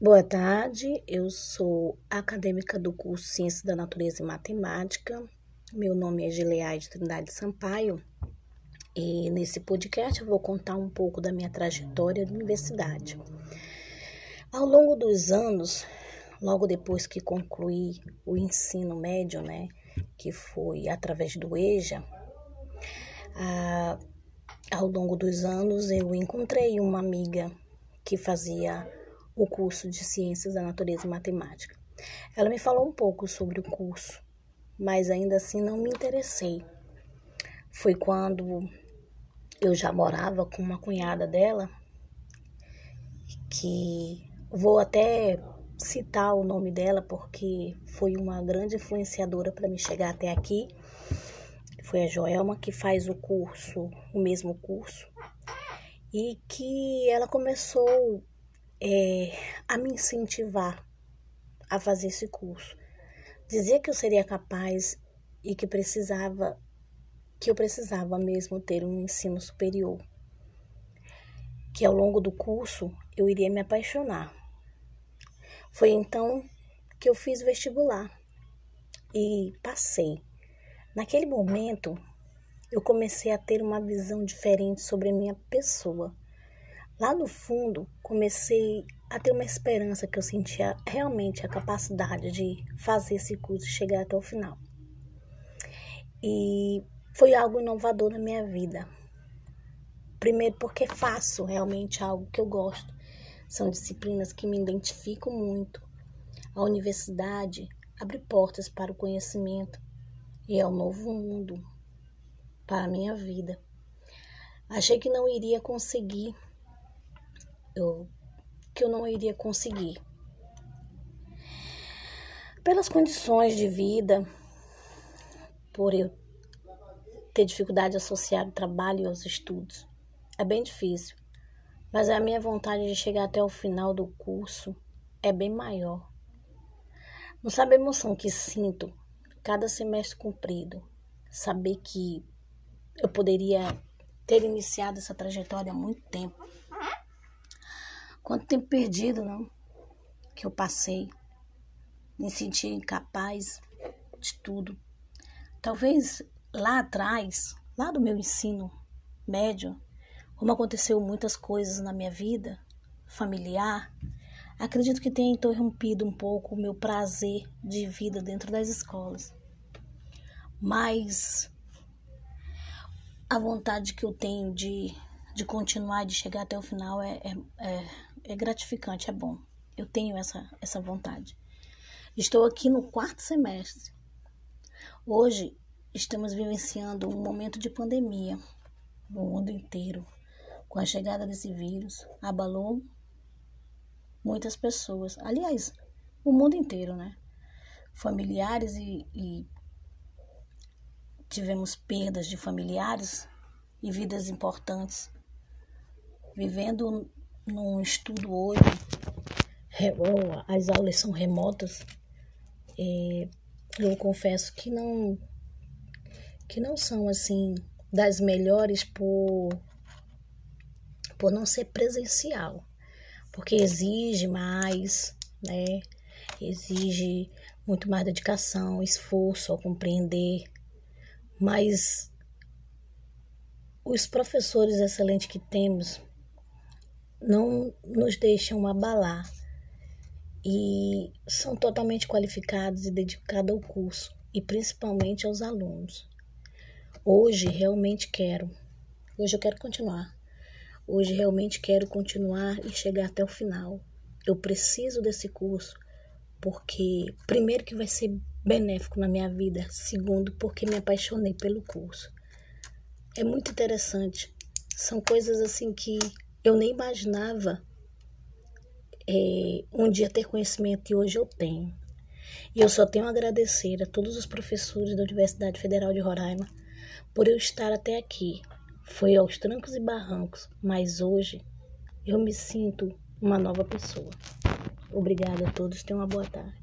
Boa tarde, eu sou acadêmica do curso Ciências da Natureza e Matemática. Meu nome é Gileade Trindade Sampaio e nesse podcast eu vou contar um pouco da minha trajetória na universidade. Ao longo dos anos, logo depois que concluí o ensino médio, né, que foi através do EJA, a, ao longo dos anos eu encontrei uma amiga que fazia o curso de Ciências da Natureza e Matemática. Ela me falou um pouco sobre o curso, mas ainda assim não me interessei. Foi quando eu já morava com uma cunhada dela, que vou até citar o nome dela porque foi uma grande influenciadora para me chegar até aqui. Foi a Joelma que faz o curso, o mesmo curso, e que ela começou é, a me incentivar a fazer esse curso. Dizia que eu seria capaz e que precisava, que eu precisava mesmo ter um ensino superior. Que ao longo do curso eu iria me apaixonar. Foi então que eu fiz o vestibular e passei. Naquele momento, eu comecei a ter uma visão diferente sobre a minha pessoa. Lá no fundo, comecei a ter uma esperança que eu sentia realmente a capacidade de fazer esse curso chegar até o final. E foi algo inovador na minha vida. Primeiro, porque faço realmente algo que eu gosto. São disciplinas que me identificam muito. A universidade abre portas para o conhecimento e é um novo mundo para a minha vida. Achei que não iria conseguir eu, que eu não iria conseguir. Pelas condições de vida, por eu ter dificuldade associada ao trabalho e aos estudos. É bem difícil, mas a minha vontade de chegar até o final do curso é bem maior. Não sabe a emoção que sinto cada semestre cumprido, saber que eu poderia ter iniciado essa trajetória há muito tempo Quanto tempo perdido, não? Que eu passei. Me senti incapaz de tudo. Talvez lá atrás, lá do meu ensino médio, como aconteceu muitas coisas na minha vida familiar, acredito que tenha interrompido um pouco o meu prazer de vida dentro das escolas. Mas a vontade que eu tenho de, de continuar, de chegar até o final é, é, é é gratificante, é bom. Eu tenho essa, essa vontade. Estou aqui no quarto semestre. Hoje estamos vivenciando um momento de pandemia no mundo inteiro. Com a chegada desse vírus, abalou muitas pessoas. Aliás, o mundo inteiro, né? Familiares e, e tivemos perdas de familiares e vidas importantes. Vivendo num estudo hoje, as aulas são remotas, eu confesso que não que não são assim das melhores por por não ser presencial, porque exige mais, né? Exige muito mais dedicação, esforço ao compreender, mas os professores excelentes que temos não nos deixam abalar e são totalmente qualificados e dedicados ao curso e principalmente aos alunos. Hoje realmente quero, hoje eu quero continuar. Hoje realmente quero continuar e chegar até o final. Eu preciso desse curso porque primeiro que vai ser benéfico na minha vida, segundo porque me apaixonei pelo curso. É muito interessante. São coisas assim que eu nem imaginava é, um dia ter conhecimento e hoje eu tenho. E eu só tenho a agradecer a todos os professores da Universidade Federal de Roraima por eu estar até aqui. Foi aos trancos e barrancos, mas hoje eu me sinto uma nova pessoa. Obrigada a todos, tenham uma boa tarde.